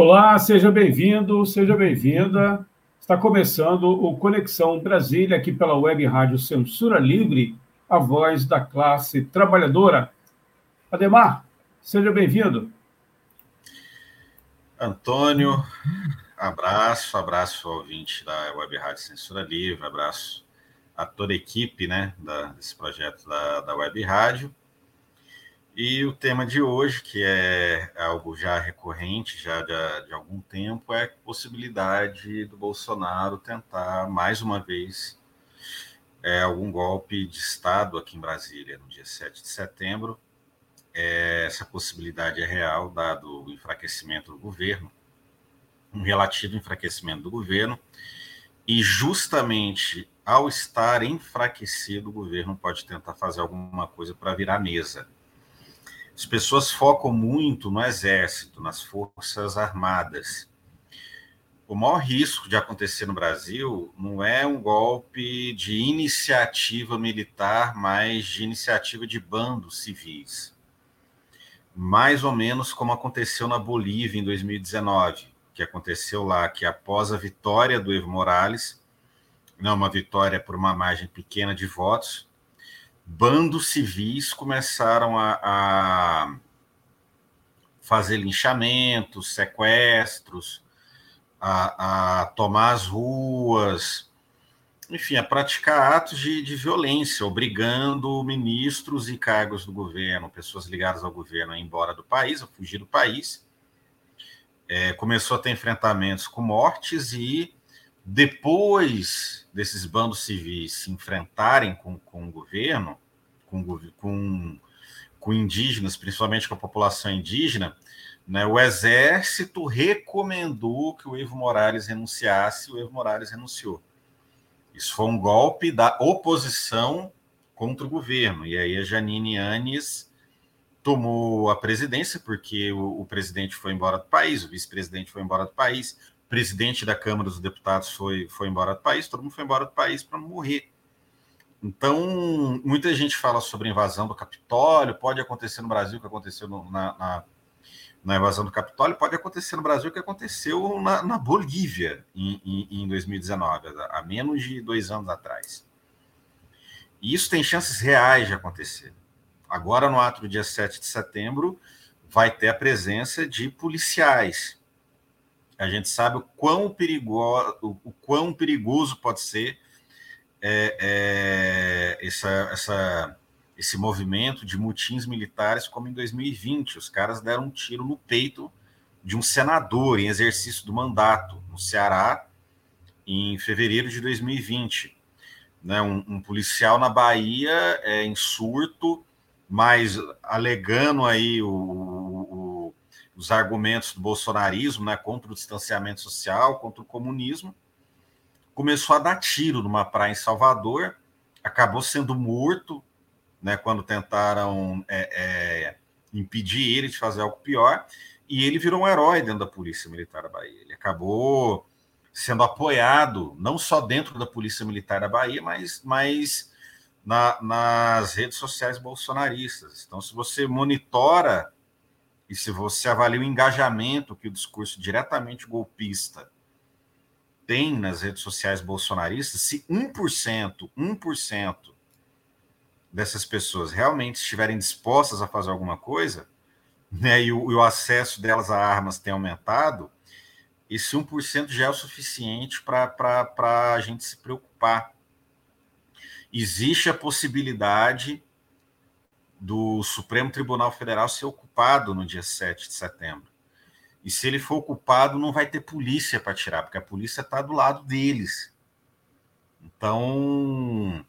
Olá, seja bem-vindo, seja bem-vinda. Está começando o Conexão Brasília aqui pela Web Rádio Censura Livre, a voz da classe trabalhadora. Ademar, seja bem-vindo. Antônio, abraço, abraço ao ouvinte da Web Rádio Censura Livre, abraço a toda a equipe né, desse projeto da, da Web Rádio. E o tema de hoje, que é algo já recorrente, já de, de, algum tempo, é a possibilidade do Bolsonaro tentar, mais uma vez, é, algum golpe de Estado aqui em Brasília, no dia 7 de setembro. É, essa possibilidade é real, dado o enfraquecimento do governo, um relativo enfraquecimento do governo, e justamente ao estar enfraquecido, o governo pode tentar fazer alguma coisa para virar mesa as pessoas focam muito no exército, nas forças armadas. O maior risco de acontecer no Brasil não é um golpe de iniciativa militar, mas de iniciativa de bandos civis. Mais ou menos como aconteceu na Bolívia em 2019, que aconteceu lá, que após a vitória do Evo Morales, não uma vitória por uma margem pequena de votos, bandos civis começaram a, a fazer linchamentos, sequestros, a, a, tomar as ruas, enfim, a praticar atos de, de, violência, obrigando ministros e cargos do governo, pessoas ligadas ao governo, a ir embora do país, a fugir do país. É, começou a ter enfrentamentos com mortes e depois desses bandos civis se enfrentarem com, com o governo, com, com, com indígenas, principalmente com a população indígena, né, o exército recomendou que o Evo Morales renunciasse, o Evo Morales renunciou. Isso foi um golpe da oposição contra o governo. E aí a Janine Anes tomou a presidência, porque o, o presidente foi embora do país, o vice-presidente foi embora do país, presidente da Câmara dos Deputados foi, foi embora do país, todo mundo foi embora do país para morrer. Então, muita gente fala sobre invasão do Capitólio, pode acontecer no Brasil o que aconteceu no, na, na, na, invasão do Capitólio, pode acontecer no Brasil o que aconteceu na, na Bolívia em, em, em 2019, há menos de dois anos atrás. E isso tem chances reais de acontecer. Agora, no ato do dia 7 de setembro, vai ter a presença de policiais a gente sabe o quão, perigo, o, quão perigoso pode ser é, é, essa, essa, esse movimento de mutins militares, como em 2020. Os caras deram um tiro no peito de um senador em exercício do mandato no Ceará, em fevereiro de 2020. Né, um, um policial na Bahia é, em surto, mas alegando aí o os argumentos do bolsonarismo, né, contra o distanciamento social, contra o comunismo, começou a dar tiro numa praia em Salvador, acabou sendo morto, né, quando tentaram é, é, impedir ele de fazer algo pior, e ele virou um herói dentro da Polícia Militar da Bahia. Ele acabou sendo apoiado não só dentro da Polícia Militar da Bahia, mas, mas na, nas redes sociais bolsonaristas. Então, se você monitora e se você avalia o engajamento que o discurso diretamente golpista tem nas redes sociais bolsonaristas, se 1%, 1% dessas pessoas realmente estiverem dispostas a fazer alguma coisa, né, e o, e o acesso delas a armas tem aumentado, esse 1% já é o suficiente para a gente se preocupar. Existe a possibilidade do Supremo Tribunal Federal ser ocupado no dia 7 de setembro. E se ele for ocupado, não vai ter polícia para tirar, porque a polícia está do lado deles. Então,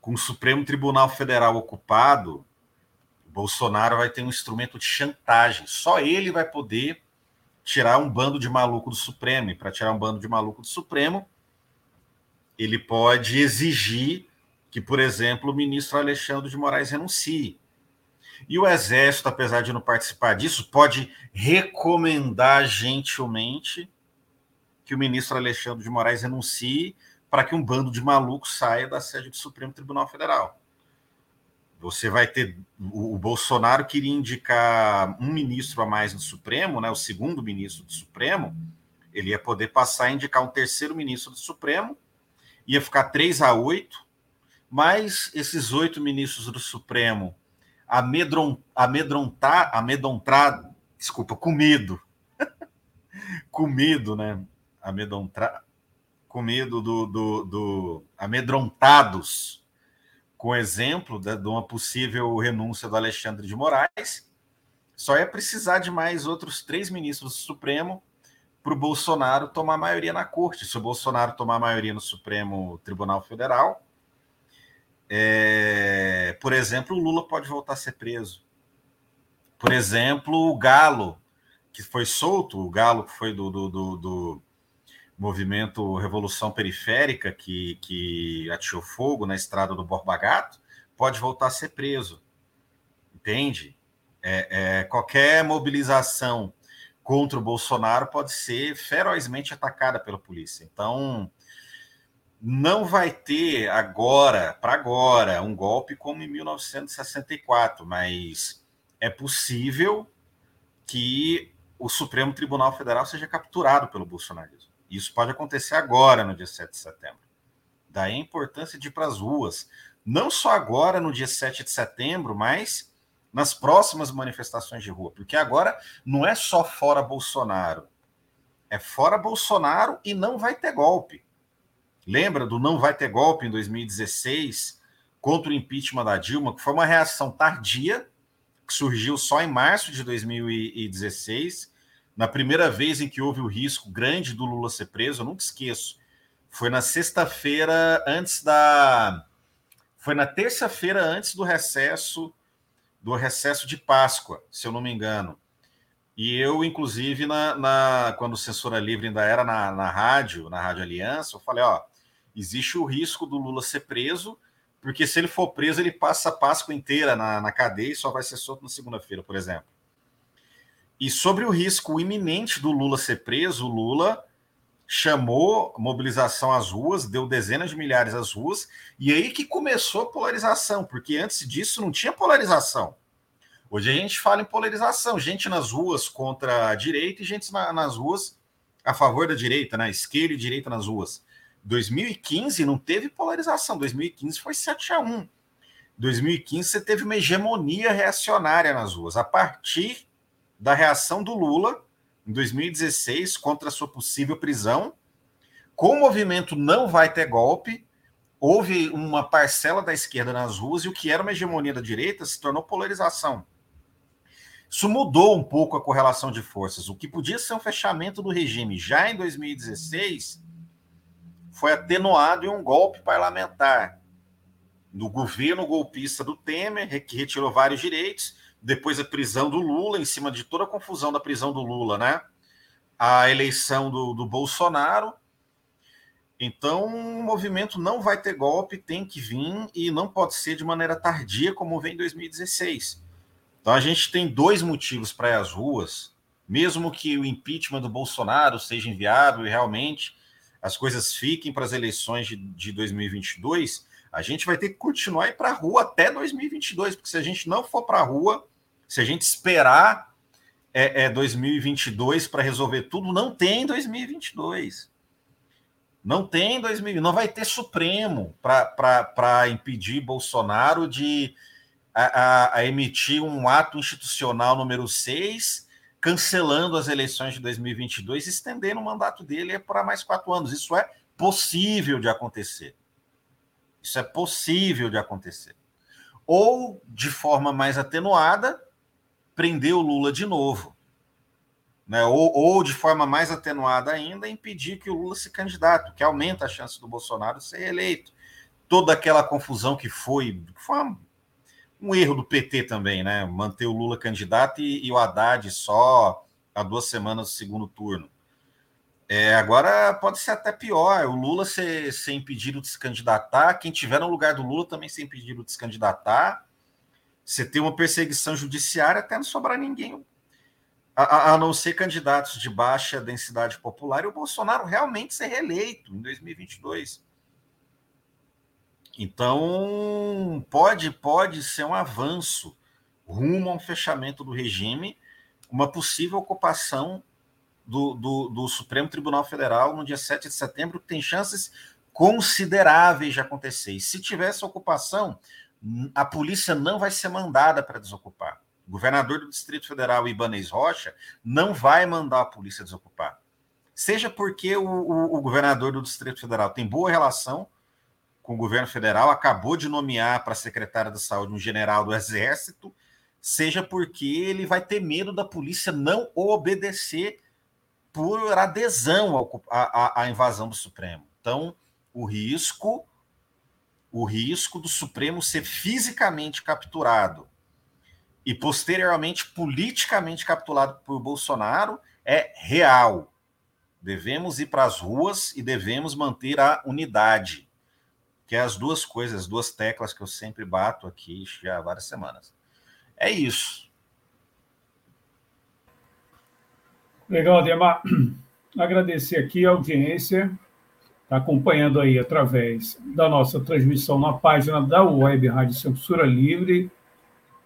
com o Supremo Tribunal Federal ocupado, Bolsonaro vai ter um instrumento de chantagem. Só ele vai poder tirar um bando de maluco do Supremo. E para tirar um bando de maluco do Supremo, ele pode exigir que, por exemplo, o ministro Alexandre de Moraes renuncie. E o Exército, apesar de não participar disso, pode recomendar gentilmente que o ministro Alexandre de Moraes renuncie para que um bando de malucos saia da sede do Supremo Tribunal Federal. Você vai ter. O, Bolsonaro queria indicar um ministro a mais no Supremo, né, o segundo ministro do Supremo. Ele ia poder passar a indicar um terceiro ministro do Supremo, ia ficar 3 a 8, mas esses oito ministros do Supremo amedron, amedrontar, amedrontar, desculpa, com medo, com medo, né? Amedrontar, com medo do, do, do amedrontados com exemplo de, de uma possível renúncia do Alexandre de Moraes, só é precisar de mais outros três ministros do Supremo para o Bolsonaro tomar maioria na corte. Se o Bolsonaro tomar maioria no Supremo Tribunal Federal, é, por exemplo, o Lula pode voltar a ser preso. Por exemplo, o Galo, que foi solto, o Galo que foi do, do, do, do movimento Revolução Periférica, que, que atirou fogo na estrada do Borba Gato, pode voltar a ser preso. Entende? É, é, qualquer mobilização contra o Bolsonaro pode ser ferozmente atacada pela polícia. Então, não vai ter agora, para agora, um golpe como em 1964, mas é possível que o Supremo Tribunal Federal seja capturado pelo bolsonarismo. Isso pode acontecer agora, no dia 7 de setembro. Daí a importância de ir para as ruas, não só agora, no dia 7 de setembro, mas nas próximas manifestações de rua, porque agora não é só fora Bolsonaro, é fora Bolsonaro e não vai ter golpe. Lembra do não vai ter golpe em 2016 contra o impeachment da Dilma, que foi uma reação tardia, que surgiu só em março de 2016, na primeira vez em que houve o risco grande do Lula ser preso, eu nunca esqueço. Foi na sexta-feira antes da foi na terça-feira antes do recesso do recesso de Páscoa, se eu não me engano. E eu, inclusive, na, na quando Censura Livre ainda era na, na rádio, na Rádio Aliança, eu falei, ó, existe o risco do Lula ser preso, porque se ele for preso, ele passa a Páscoa inteira na, na cadeia e só vai ser solto na segunda-feira, por exemplo. E sobre o risco iminente do Lula ser preso, o Lula chamou mobilização às ruas, deu dezenas de milhares às ruas, e aí que começou a polarização, porque antes disso não tinha polarização. Hoje a gente fala em polarização, gente nas ruas contra a direita e gente na, nas ruas a favor da direita, né? Esquerda e direita nas ruas. 2015 não teve polarização, 2015 foi 7 a 1. 2015 você teve uma hegemonia reacionária nas ruas. A partir da reação do Lula em 2016 contra a sua possível prisão, com o movimento não vai ter golpe, houve uma parcela da esquerda nas ruas e o que era uma hegemonia da direita se tornou polarização. Isso mudou um pouco a correlação de forças. O que podia ser um fechamento do regime já em 2016 foi atenuado em um golpe parlamentar no governo golpista do Temer, que retirou vários direitos, depois a prisão do Lula, em cima de toda a confusão da prisão do Lula, né? A eleição do, do Bolsonaro. Então, o movimento não vai ter golpe, tem que vir e não pode ser de maneira tardia, como vem em 2016. Então, a gente tem dois motivos para ir às ruas, mesmo que o impeachment do Bolsonaro seja enviado e realmente as coisas fiquem para as eleições de, de 2022, a gente vai ter que continuar ir para a rua até 2022, porque se a gente não for para a rua, se a gente esperar é, é 2022 para resolver tudo, não tem 2022. Não tem 2022. Não vai ter Supremo para impedir Bolsonaro de a, a, a emitir um ato institucional número 6 cancelando as eleições de 2022 estendendo o mandato dele para mais quatro anos. Isso é possível de acontecer. Isso é possível de acontecer. Ou, de forma mais atenuada, prender o Lula de novo. Né? Ou, ou, de forma mais atenuada ainda, impedir que o Lula se candidate, que aumenta a chance do Bolsonaro ser eleito. toda aquela confusão que foi, foi uma, um erro do PT também, né? Manter o Lula candidato e, e o Haddad só há duas semanas do segundo turno. É, agora pode ser até pior, o Lula ser, ser impedido de se candidatar, quem tiver no lugar do Lula também ser impedido de se candidatar. Você ter uma perseguição judiciária até não sobrar ninguém, a, a, não ser candidatos de baixa densidade popular, e o Bolsonaro realmente ser reeleito em 2022. Então, pode, pode ser um avanço rumo a um fechamento do regime, uma possível ocupação do, do, do, Supremo Tribunal Federal no dia 7 de setembro, que tem chances consideráveis de acontecer. E se tiver essa ocupação, a polícia não vai ser mandada para desocupar. O governador do Distrito Federal, Ibanez Rocha, não vai mandar a polícia desocupar. Seja porque o, o, o governador do Distrito Federal tem boa relação com o governo federal, acabou de nomear para secretária da saúde um general do Exército, seja porque ele vai ter medo da polícia não obedecer por adesão à invasão do Supremo. Então, o risco, o risco do Supremo ser fisicamente capturado e posteriormente politicamente capturado por Bolsonaro é real. Devemos ir para as ruas e devemos manter a unidade que é as duas coisas, as duas teclas que eu sempre bato aqui já há várias semanas. É isso. Legal, Ademar. Agradecer aqui a audiência, está acompanhando aí através da nossa transmissão na página da Web Rádio Censura Livre,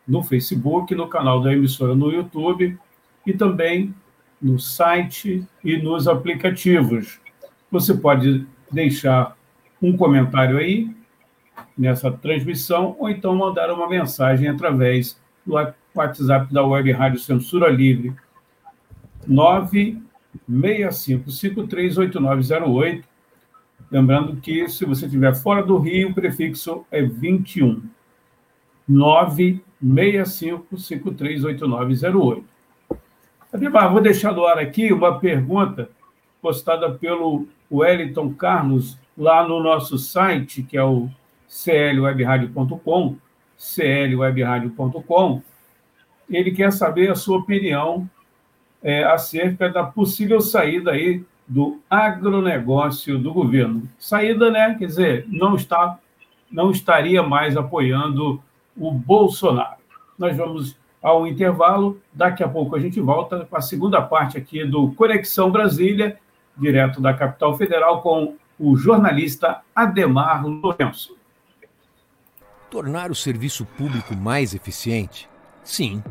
no Facebook, no canal da emissora no YouTube e também no site e nos aplicativos. Você pode deixar um comentário aí nessa transmissão, ou então mandar uma mensagem através do WhatsApp da Web Rádio Censura Livre, 965538908. Lembrando que, se você estiver fora do Rio, o prefixo é 21. 965538908. Ademar, vou deixar no ar aqui uma pergunta postada pelo Wellington Carlos lá no nosso site, que é o clwebradio.com, clwebradio.com, ele quer saber a sua opinião é, acerca da possível saída aí do agronegócio do governo. Saída, né? Quer dizer, não está, não estaria mais apoiando o Bolsonaro. Nós vamos ao intervalo. Daqui a pouco a gente volta com a segunda parte aqui do Conexão Brasília, direto da capital federal, com o jornalista Ademar Lourenço. Tornar o serviço público mais eficiente? Sim.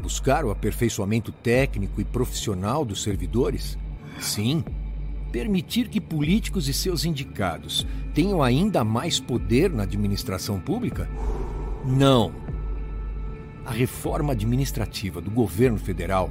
Buscar o aperfeiçoamento técnico e profissional dos servidores? Sim. Permitir que políticos e seus indicados tenham ainda mais poder na administração pública? Não. A reforma administrativa do governo federal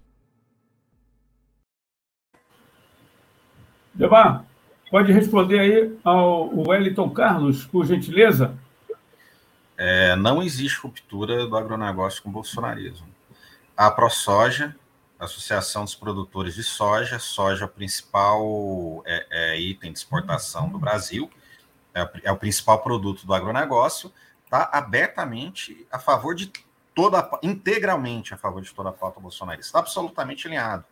Debar, pode responder aí ao Wellington Carlos, por gentileza? É, não existe ruptura do agronegócio com o bolsonarismo. A ProSoja, Associação dos Produtores de Soja, soja é o principal é, é, item de exportação do Brasil, é, é o principal produto do agronegócio, está abertamente a favor de toda, integralmente a favor de toda a pauta bolsonarista, está absolutamente alinhado.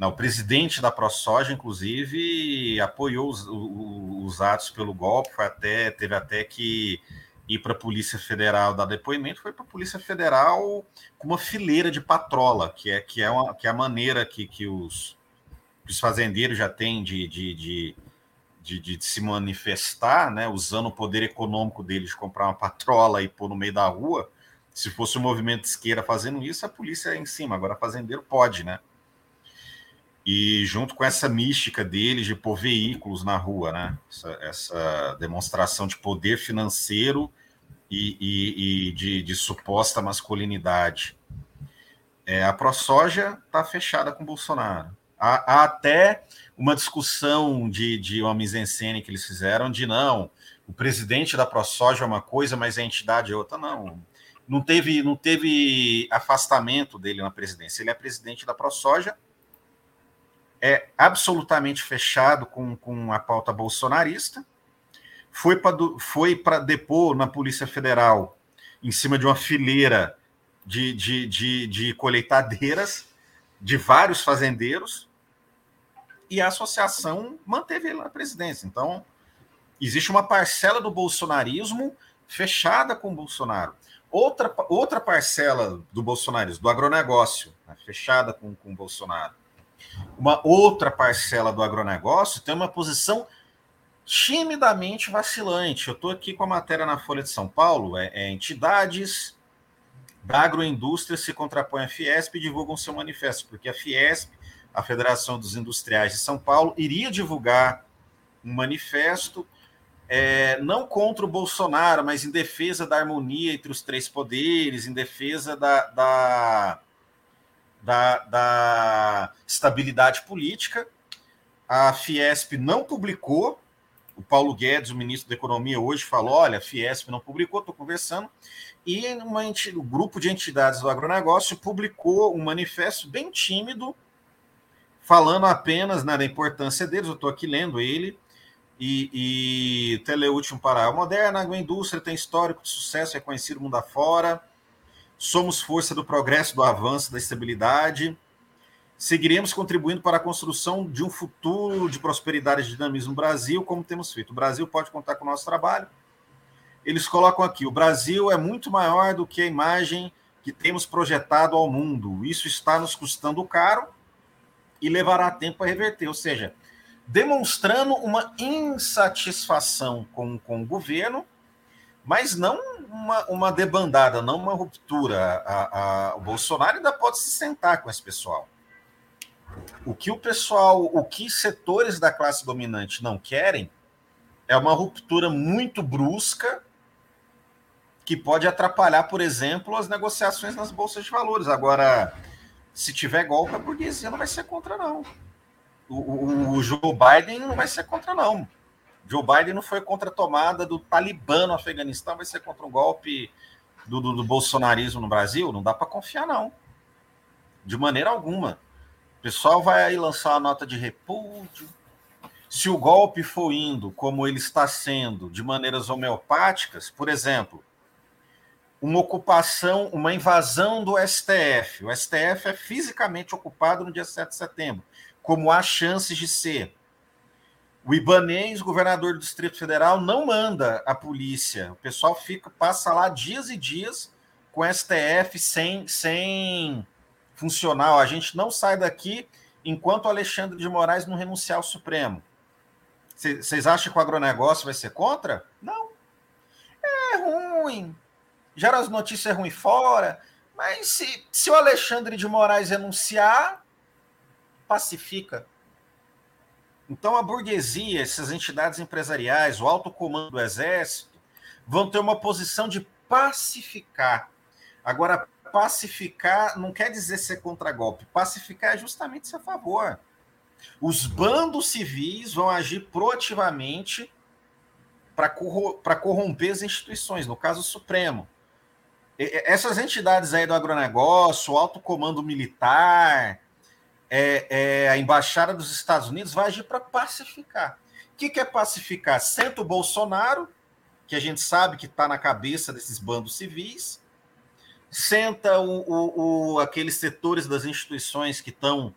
Não, o presidente da ProSoja, inclusive, apoiou os, os, atos pelo golpe, até, teve até que ir para a Polícia Federal dar depoimento, foi para a Polícia Federal com uma fileira de patrola, que é, que é, uma, que é a maneira que, que, os, que os fazendeiros já têm de, de, de, de, de se manifestar, né, usando o poder econômico deles de comprar uma patrola e pôr no meio da rua. Se fosse o um movimento de esquerda fazendo isso, a polícia é em cima. Agora, fazendeiro pode, né? E junto com essa mística deles de pôr veículos na rua, né? Essa, essa demonstração de poder financeiro e, e, e de, de, suposta masculinidade. É, a ProSoja está fechada com Bolsonaro. Há, há, até uma discussão de, de uma mise-en-scène que eles fizeram de não, o presidente da ProSoja é uma coisa, mas a entidade é outra. Não, não teve, não teve afastamento dele na presidência. Ele é presidente da ProSoja, é absolutamente fechado com, com a pauta bolsonarista, foi para foi depor na Polícia Federal em cima de uma fileira de, de, de, de colheitadeiras de vários fazendeiros e a associação manteve ele na presidência. Então, existe uma parcela do bolsonarismo fechada com o Bolsonaro. Outra, outra parcela do bolsonarismo, do agronegócio, né, fechada com, com o Bolsonaro. Uma outra parcela do agronegócio tem uma posição timidamente vacilante. Eu estou aqui com a matéria na Folha de São Paulo: é, é, entidades da agroindústria se contrapõem à Fiesp e divulgam seu manifesto, porque a Fiesp, a Federação dos Industriais de São Paulo, iria divulgar um manifesto é, não contra o Bolsonaro, mas em defesa da harmonia entre os três poderes, em defesa da, da, da, da estabilidade política. A Fiesp não publicou. O Paulo Guedes, o ministro da Economia, hoje falou: olha, a Fiesp não publicou, estou conversando. E uma, o grupo de entidades do agronegócio publicou um manifesto bem tímido, falando apenas né, da importância deles. Eu estou aqui lendo ele e, e Teleúltimo para a moderna agroindústria tem histórico de sucesso reconhecido mundo afora. Somos força do progresso, do avanço, da estabilidade. Seguiremos contribuindo para a construção de um futuro de prosperidade e dinamismo no Brasil, como temos feito. O Brasil pode contar com o nosso trabalho. Eles colocam aqui: o Brasil é muito maior do que a imagem que temos projetado ao mundo. Isso está nos custando caro e levará tempo a reverter. Ou seja, demonstrando uma insatisfação com, com o governo, mas não uma, uma debandada, não uma ruptura. A, a, o Bolsonaro ainda pode se sentar com esse pessoal. O que o pessoal, o que setores da classe dominante não querem é uma ruptura muito brusca que pode atrapalhar, por exemplo, as negociações nas bolsas de valores. Agora, se tiver golpe, a burguesia não vai ser contra, não o, o, Joe Biden não vai ser contra, não. Joe Biden não foi contra a tomada do Talibã no Afeganistão, vai ser contra um golpe do, do, do bolsonarismo no Brasil? Não dá para confiar, não. De maneira alguma. O pessoal vai aí lançar uma nota de repúdio. Se o golpe for indo como ele está sendo, de maneiras homeopáticas, por exemplo, uma ocupação, uma invasão do STF. O STF é fisicamente ocupado no dia 7 de setembro como há chances de ser. O Ibanês, governador do Distrito Federal, não manda a polícia. O pessoal fica, passa lá dias e dias com STF sem, sem funcionar. A gente não sai daqui enquanto Alexandre de Moraes não renunciar ao Supremo. Vocês acham que o agronegócio vai ser contra? Não. É ruim. Gera as notícias ruins fora. Mas se, se o Alexandre de Moraes renunciar, pacifica. Então, a burguesia, essas entidades empresariais, o alto comando do exército, vão ter uma posição de pacificar. Agora, pacificar não quer dizer ser contra golpe. Pacificar é justamente ser a favor. Os bandos civis vão agir proativamente para corromper as instituições, no caso o Supremo. Essas entidades aí do agronegócio, o alto comando militar, é, é, a embaixada dos Estados Unidos vai agir para pacificar. O que, que é pacificar? Senta o Bolsonaro, que a gente sabe que está na cabeça desses bandos civis, senta o, o, o, aqueles setores das instituições que estão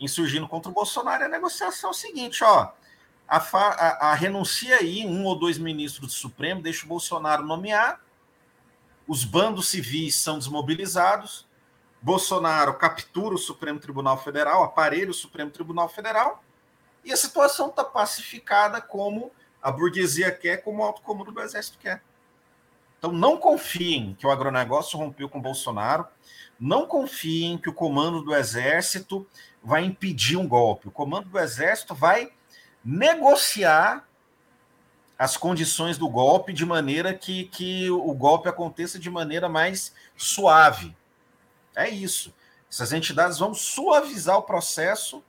insurgindo contra o Bolsonaro. E a negociação é o seguinte: ó, a, a, a renuncia aí um ou dois ministros do Supremo, deixa o Bolsonaro nomear, os bandos civis são desmobilizados, Bolsonaro captura o Supremo Tribunal Federal, aparelha o Supremo Tribunal Federal, e a situação está pacificada como a burguesia quer, como o alto comando do Exército quer. Então não confiem que o agronegócio rompeu com Bolsonaro, não confiem que o comando do Exército vai impedir um golpe. O comando do Exército vai negociar as condições do golpe de maneira que, que o golpe aconteça de maneira mais suave. É isso. Essas entidades vão suavizar o processo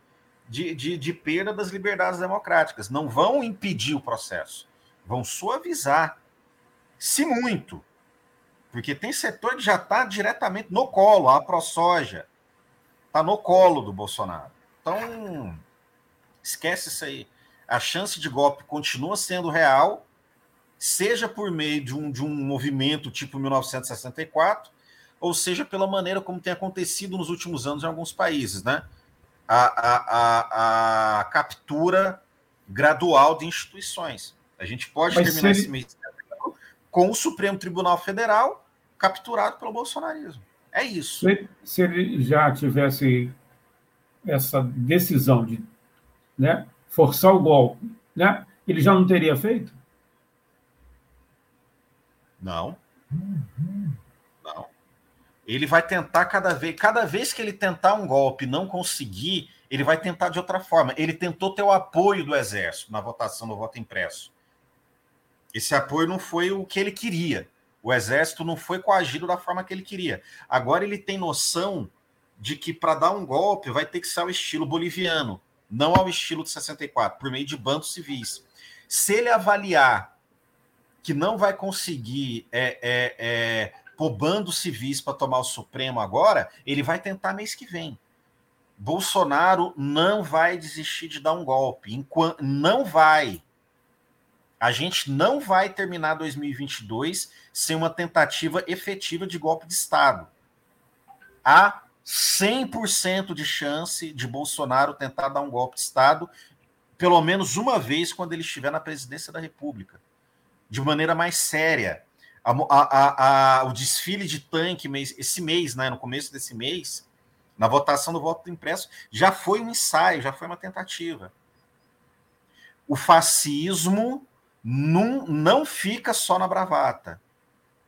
de, de, de perda das liberdades democráticas. Não vão impedir o processo, vão suavizar. Se muito. Porque tem setor que já está diretamente no colo, a ProSoja está no colo do Bolsonaro. Então, esquece isso aí a chance de golpe continua sendo real, seja por meio de um, de um movimento tipo 1964, ou seja pela maneira como tem acontecido nos últimos anos em alguns países, né? A, a, a, a captura gradual de instituições. A gente pode Mas terminar ele... esse mês com o Supremo Tribunal Federal capturado pelo bolsonarismo. É isso. Se, ele já tivesse essa decisão de né, forçar o golpe, né? Ele já não teria feito? Não. Não. Ele vai tentar cada vez, cada vez que ele tentar um golpe e não conseguir, ele vai tentar de outra forma. Ele tentou ter o apoio do exército na votação do voto impresso. Esse apoio não foi o que ele queria. O exército não foi coagido da forma que ele queria. Agora ele tem noção de que para dar um golpe vai ter que ser ao estilo boliviano não ao estilo de 64, por meio de bandos civis. Se ele avaliar que não vai conseguir é, é, é, pôr bandos civis para tomar o Supremo agora, ele vai tentar mês que vem. Bolsonaro não vai desistir de dar um golpe. Enquanto, não vai. A gente não vai terminar 2022 sem uma tentativa efetiva de golpe de Estado. Há 100% de chance de Bolsonaro tentar dar um golpe de Estado, pelo menos uma vez quando ele estiver na presidência da República, de maneira mais séria. A, a, a, o desfile de tanque mês, esse mês, né, no começo desse mês, na votação do voto impresso, já foi um ensaio, já foi uma tentativa. O fascismo não, não fica só na bravata.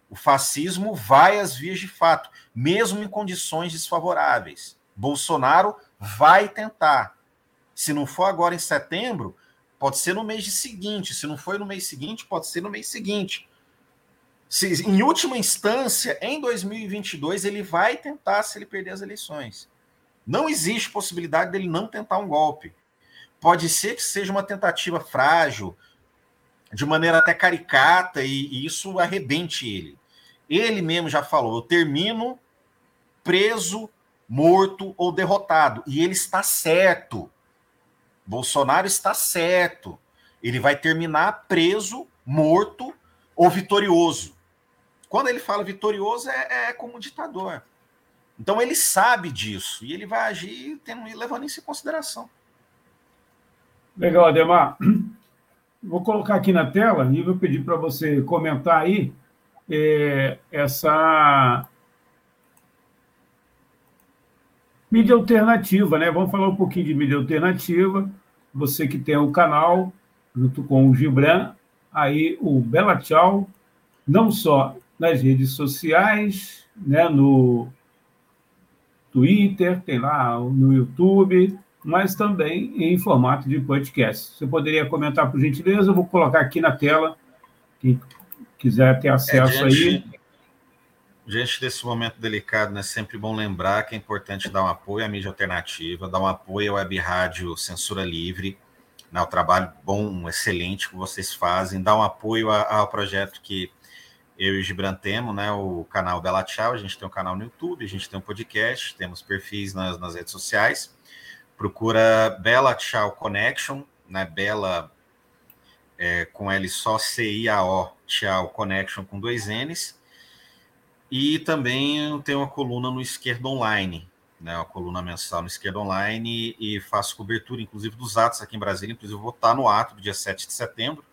O fascismo vai às vias de fato, mesmo em condições desfavoráveis. Bolsonaro vai tentar. Se não for agora em setembro, pode ser no mês seguinte. Se não for no mês seguinte, pode ser no mês seguinte. Se, em última instância, em 2022, ele vai tentar se ele perder as eleições. Não existe possibilidade dele não tentar um golpe. Pode ser que seja uma tentativa frágil, de maneira até caricata e, e isso arrebente ele. Ele mesmo já falou: eu termino preso, morto ou derrotado. E ele está certo. Bolsonaro está certo. Ele vai terminar preso, morto ou vitorioso. Quando ele fala vitorioso, é, é como ditador. Então ele sabe disso e ele vai agir tendo, levando isso em consideração. Legal, Ademar. Vou colocar aqui na tela e vou pedir para você comentar aí é, essa mídia alternativa, né? Vamos falar um pouquinho de mídia alternativa. Você que tem o canal, junto com o Gibran, aí o Bela Tchau, não só nas redes sociais, né? No Twitter, tem lá no YouTube, mas também em formato de podcast. Você poderia comentar, por gentileza? Eu vou colocar aqui na tela. Quem quiser ter acesso é, diante, aí. Diante desse momento delicado, né, é sempre bom lembrar que é importante dar um apoio à mídia alternativa, dar um apoio à web rádio Censura Livre, né, o trabalho bom, excelente que vocês fazem, dar um apoio ao projeto que eu e o Gibran temos, né, o canal Bela Tchau, a gente tem um canal no YouTube, a gente tem um podcast, temos perfis nas, nas redes sociais, procura Bela Tchau Connection, né, Bela é, com L só C-I-A-O, Tchau Connection com dois N's. E também tem uma coluna no Esquerda Online, né, uma coluna mensal no Esquerda Online e faço cobertura, inclusive, dos atos aqui em Brasília. Inclusive, vou estar no ato do dia 7 de setembro.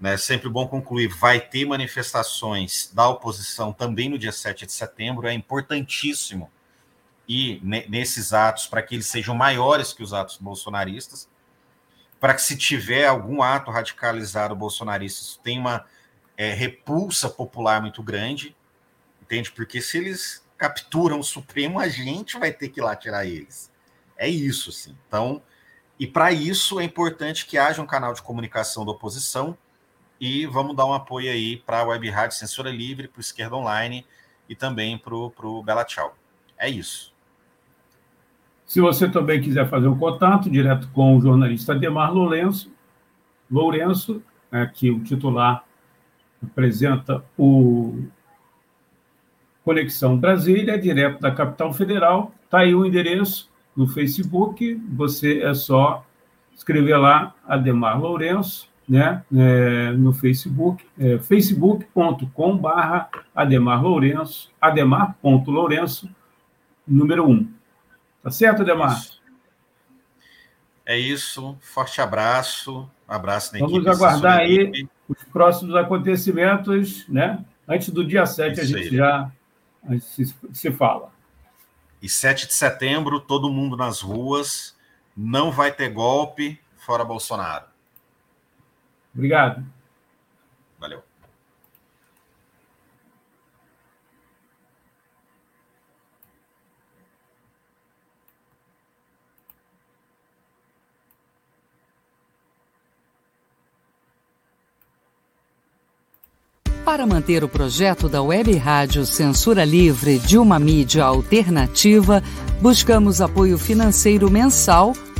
Né, sempre bom concluir, vai ter manifestações da oposição também no dia 7 de setembro, é importantíssimo ir nesses atos para que eles sejam maiores que os atos bolsonaristas para que se tiver algum ato radicalizado bolsonarista, isso tem uma é, repulsa popular muito grande, entende? Porque se eles capturam o Supremo, a gente vai ter que ir lá tirar eles. É isso, sim. Então, e para isso é importante que haja um canal de comunicação da oposição E vamos dar um apoio aí para a Web Rádio Censura Livre, para o Esquerda Online e também para o Bela Tchau. É isso. Se você também quiser fazer um contato direto com o jornalista Ademar Lourenço, Lourenço, né, que o titular apresenta o Conexão Brasília, direto da capital federal. Está aí o endereço no Facebook. Você é só escrever lá Ademar Lourenço, né, é, no Facebook, é, facebook.com.br Ademar Lourenço, ademar.lourenço, número 1. Tá certo, Ademar? Isso. É isso. Forte abraço. abraço na Vamos aguardar aí os próximos acontecimentos, né? Antes do dia 7 isso a gente aí. já a gente se, se fala. E 7 de setembro, todo mundo nas ruas. Não vai ter golpe fora Bolsonaro. Obrigado. Valeu. Para manter o projeto da Web Rádio Censura Livre de uma mídia alternativa, buscamos apoio financeiro mensal